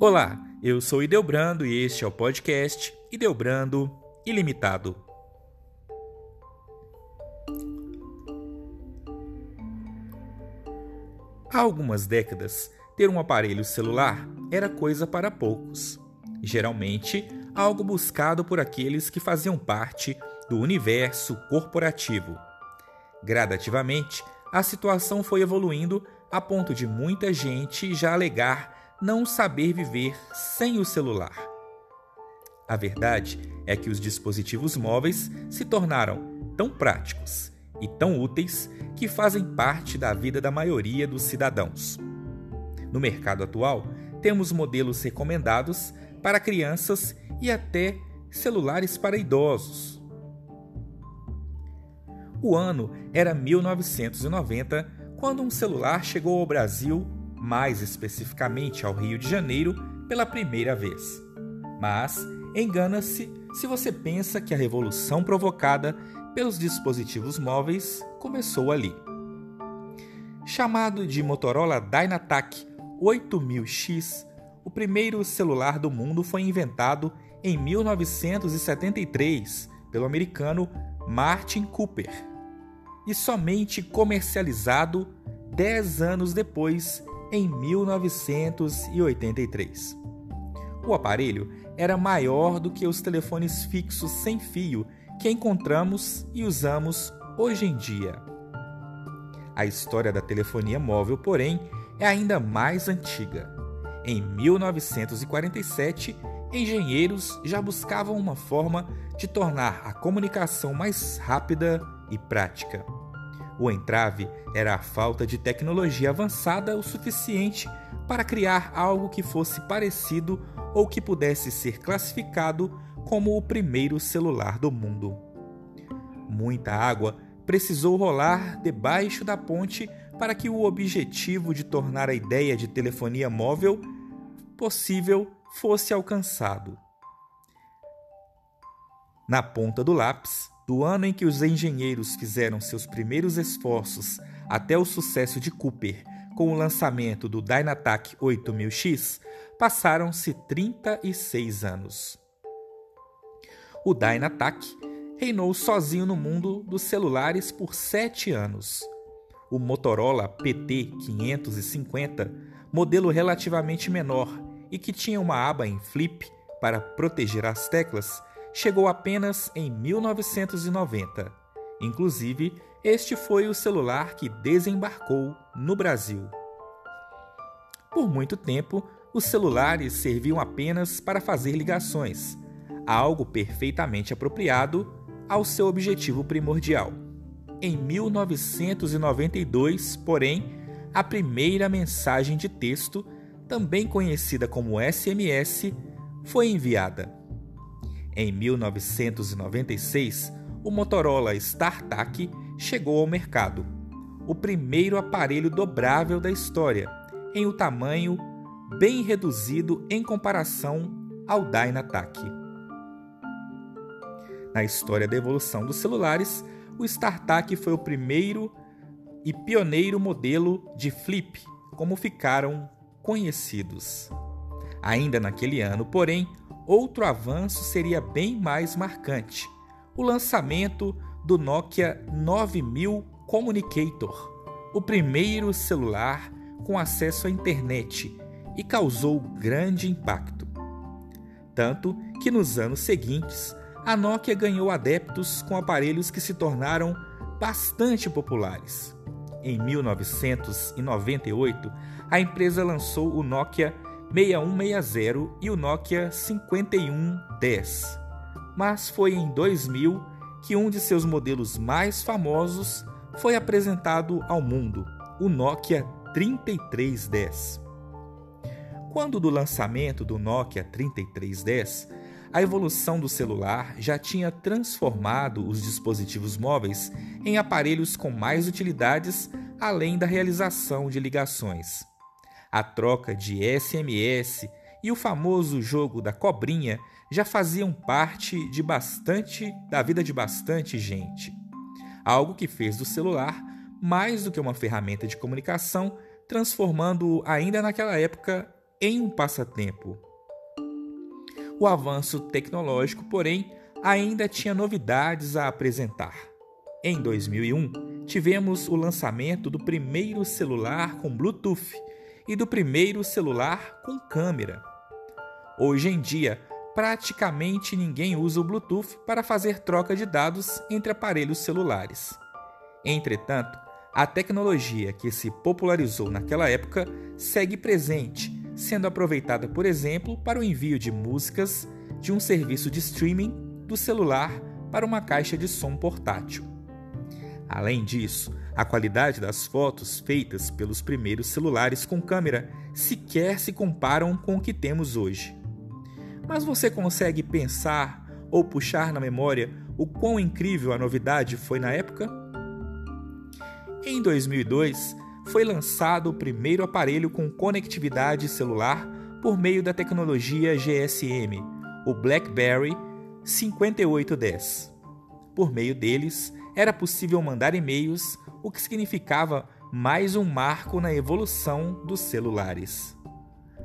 Olá, eu sou Ideobrando e este é o podcast Ideobrando Ilimitado. Há algumas décadas, ter um aparelho celular era coisa para poucos. Geralmente, algo buscado por aqueles que faziam parte do universo corporativo. Gradativamente, a situação foi evoluindo a ponto de muita gente já alegar não saber viver sem o celular. A verdade é que os dispositivos móveis se tornaram tão práticos e tão úteis que fazem parte da vida da maioria dos cidadãos. No mercado atual, temos modelos recomendados para crianças e até celulares para idosos. O ano era 1990, quando um celular chegou ao Brasil mais especificamente ao Rio de Janeiro, pela primeira vez. Mas engana-se se você pensa que a revolução provocada pelos dispositivos móveis começou ali. Chamado de Motorola Dynatac 8000X, o primeiro celular do mundo foi inventado em 1973 pelo americano Martin Cooper e somente comercializado 10 anos depois em 1983. O aparelho era maior do que os telefones fixos sem fio que encontramos e usamos hoje em dia. A história da telefonia móvel, porém, é ainda mais antiga. Em 1947, engenheiros já buscavam uma forma de tornar a comunicação mais rápida e prática. O entrave era a falta de tecnologia avançada o suficiente para criar algo que fosse parecido ou que pudesse ser classificado como o primeiro celular do mundo. Muita água precisou rolar debaixo da ponte para que o objetivo de tornar a ideia de telefonia móvel possível fosse alcançado. Na ponta do lápis, do ano em que os engenheiros fizeram seus primeiros esforços até o sucesso de Cooper com o lançamento do Dynatac 8000X, passaram-se 36 anos. O Dynatac reinou sozinho no mundo dos celulares por sete anos. O Motorola PT550, modelo relativamente menor e que tinha uma aba em flip para proteger as teclas, chegou apenas em 1990. Inclusive, este foi o celular que desembarcou no Brasil. Por muito tempo, os celulares serviam apenas para fazer ligações, algo perfeitamente apropriado ao seu objetivo primordial. Em 1992, porém, a primeira mensagem de texto, também conhecida como SMS, foi enviada. Em 1996, o Motorola StarTAC chegou ao mercado, o primeiro aparelho dobrável da história, em um tamanho bem reduzido em comparação ao Dynatac. Na história da evolução dos celulares, o StarTAC foi o primeiro e pioneiro modelo de flip, como ficaram conhecidos. Ainda naquele ano, porém, outro avanço seria bem mais marcante: o lançamento do Nokia 9000 Communicator, o primeiro celular com acesso à internet e causou grande impacto. Tanto que nos anos seguintes, a Nokia ganhou adeptos com aparelhos que se tornaram bastante populares. Em 1998, a empresa lançou o Nokia 6160 e o Nokia 5110. Mas foi em 2000 que um de seus modelos mais famosos foi apresentado ao mundo, o Nokia 3310. Quando do lançamento do Nokia 3310, a evolução do celular já tinha transformado os dispositivos móveis em aparelhos com mais utilidades além da realização de ligações. A troca de SMS e o famoso jogo da cobrinha já faziam parte de bastante da vida de bastante gente. Algo que fez do celular mais do que uma ferramenta de comunicação, transformando-o ainda naquela época em um passatempo. O avanço tecnológico, porém, ainda tinha novidades a apresentar. Em 2001, tivemos o lançamento do primeiro celular com Bluetooth e do primeiro celular com câmera. Hoje em dia, praticamente ninguém usa o Bluetooth para fazer troca de dados entre aparelhos celulares. Entretanto, a tecnologia que se popularizou naquela época segue presente, sendo aproveitada, por exemplo, para o envio de músicas de um serviço de streaming do celular para uma caixa de som portátil. Além disso, a qualidade das fotos feitas pelos primeiros celulares com câmera sequer se comparam com o que temos hoje. Mas você consegue pensar ou puxar na memória o quão incrível a novidade foi na época? Em 2002, foi lançado o primeiro aparelho com conectividade celular por meio da tecnologia GSM, o BlackBerry 5810. Por meio deles, era possível mandar e-mails, o que significava mais um marco na evolução dos celulares.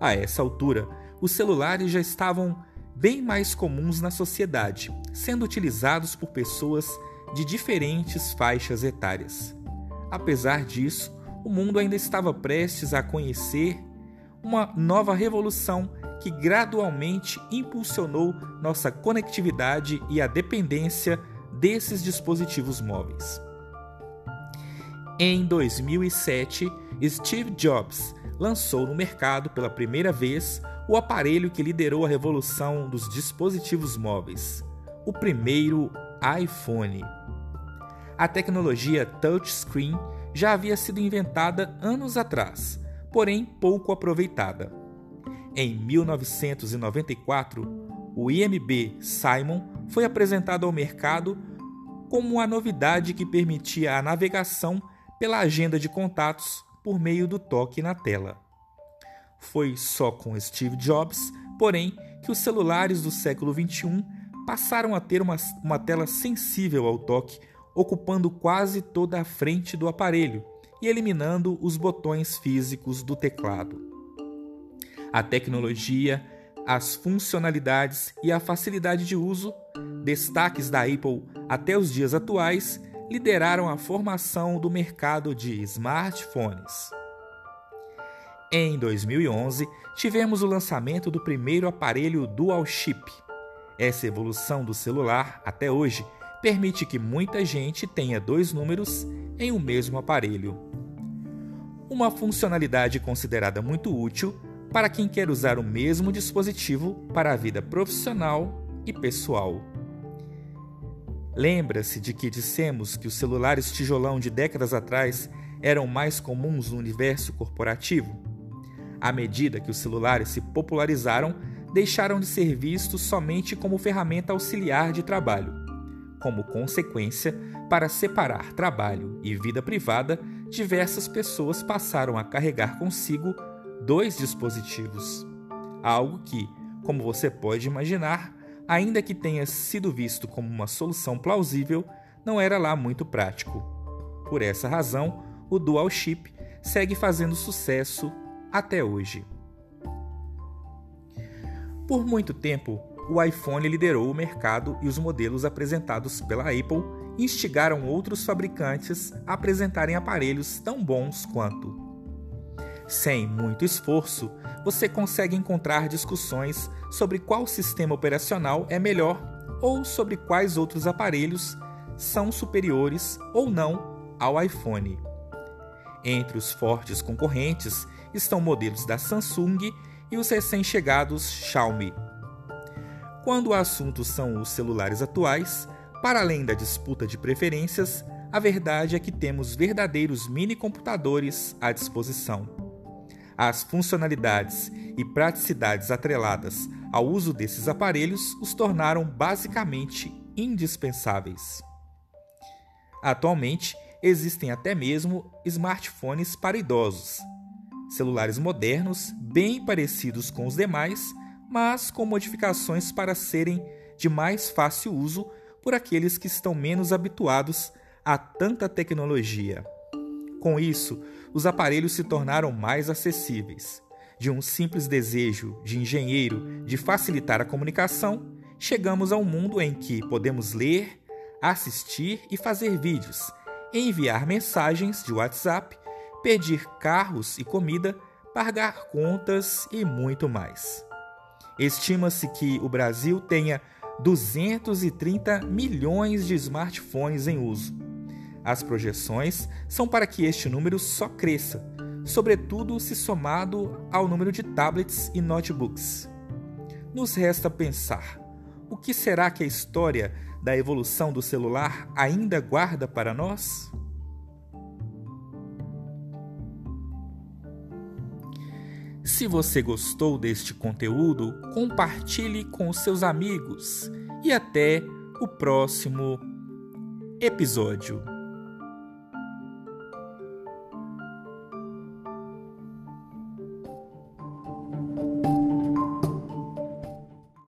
A essa altura, os celulares já estavam bem mais comuns na sociedade, sendo utilizados por pessoas de diferentes faixas etárias. Apesar disso, o mundo ainda estava prestes a conhecer uma nova revolução que gradualmente impulsionou nossa conectividade e a dependência desses dispositivos móveis. Em 2007, Steve Jobs lançou no mercado pela primeira vez o aparelho que liderou a revolução dos dispositivos móveis, o primeiro iPhone. A tecnologia touchscreen já havia sido inventada anos atrás, porém pouco aproveitada. Em 1994, o IMB Simon foi apresentado ao mercado como uma novidade que permitia a navegação pela agenda de contatos por meio do toque na tela. Foi só com Steve Jobs, porém, que os celulares do século XXI passaram a ter uma, uma tela sensível ao toque ocupando quase toda a frente do aparelho e eliminando os botões físicos do teclado. A tecnologia, as funcionalidades e a facilidade de uso, destaques da Apple até os dias atuais, lideraram a formação do mercado de smartphones. Em 2011, tivemos o lançamento do primeiro aparelho dual chip. Essa evolução do celular, até hoje, permite que muita gente tenha dois números em um mesmo aparelho. Uma funcionalidade considerada muito útil para quem quer usar o mesmo dispositivo para a vida profissional e pessoal. Lembra-se de que dissemos que os celulares tijolão de décadas atrás eram mais comuns no universo corporativo? À medida que os celulares se popularizaram, deixaram de ser vistos somente como ferramenta auxiliar de trabalho como consequência, para separar trabalho e vida privada, diversas pessoas passaram a carregar consigo dois dispositivos. Algo que, como você pode imaginar, ainda que tenha sido visto como uma solução plausível, não era lá muito prático. Por essa razão, o dual chip segue fazendo sucesso até hoje. Por muito tempo, o iPhone liderou o mercado e os modelos apresentados pela Apple instigaram outros fabricantes a apresentarem aparelhos tão bons quanto. Sem muito esforço, você consegue encontrar discussões sobre qual sistema operacional é melhor ou sobre quais outros aparelhos são superiores ou não ao iPhone. Entre os fortes concorrentes estão modelos da Samsung e os recém-chegados Xiaomi. Quando o assunto são os celulares atuais, para além da disputa de preferências, a verdade é que temos verdadeiros mini computadores à disposição. As funcionalidades e praticidades atreladas ao uso desses aparelhos os tornaram basicamente indispensáveis. Atualmente, existem até mesmo smartphones para idosos, celulares modernos, bem parecidos com os demais, mas com modificações para serem de mais fácil uso por aqueles que estão menos habituados a tanta tecnologia. Com isso, os aparelhos se tornaram mais acessíveis. De um simples desejo de engenheiro de facilitar a comunicação, chegamos a um mundo em que podemos ler, assistir e fazer vídeos, enviar mensagens de WhatsApp, pedir carros e comida, pagar contas e muito mais. Estima-se que o Brasil tenha 230 milhões de smartphones em uso. As projeções são para que este número só cresça, sobretudo se somado ao número de tablets e notebooks. Nos resta pensar: o que será que a história da evolução do celular ainda guarda para nós? Se você gostou deste conteúdo, compartilhe com seus amigos e até o próximo episódio.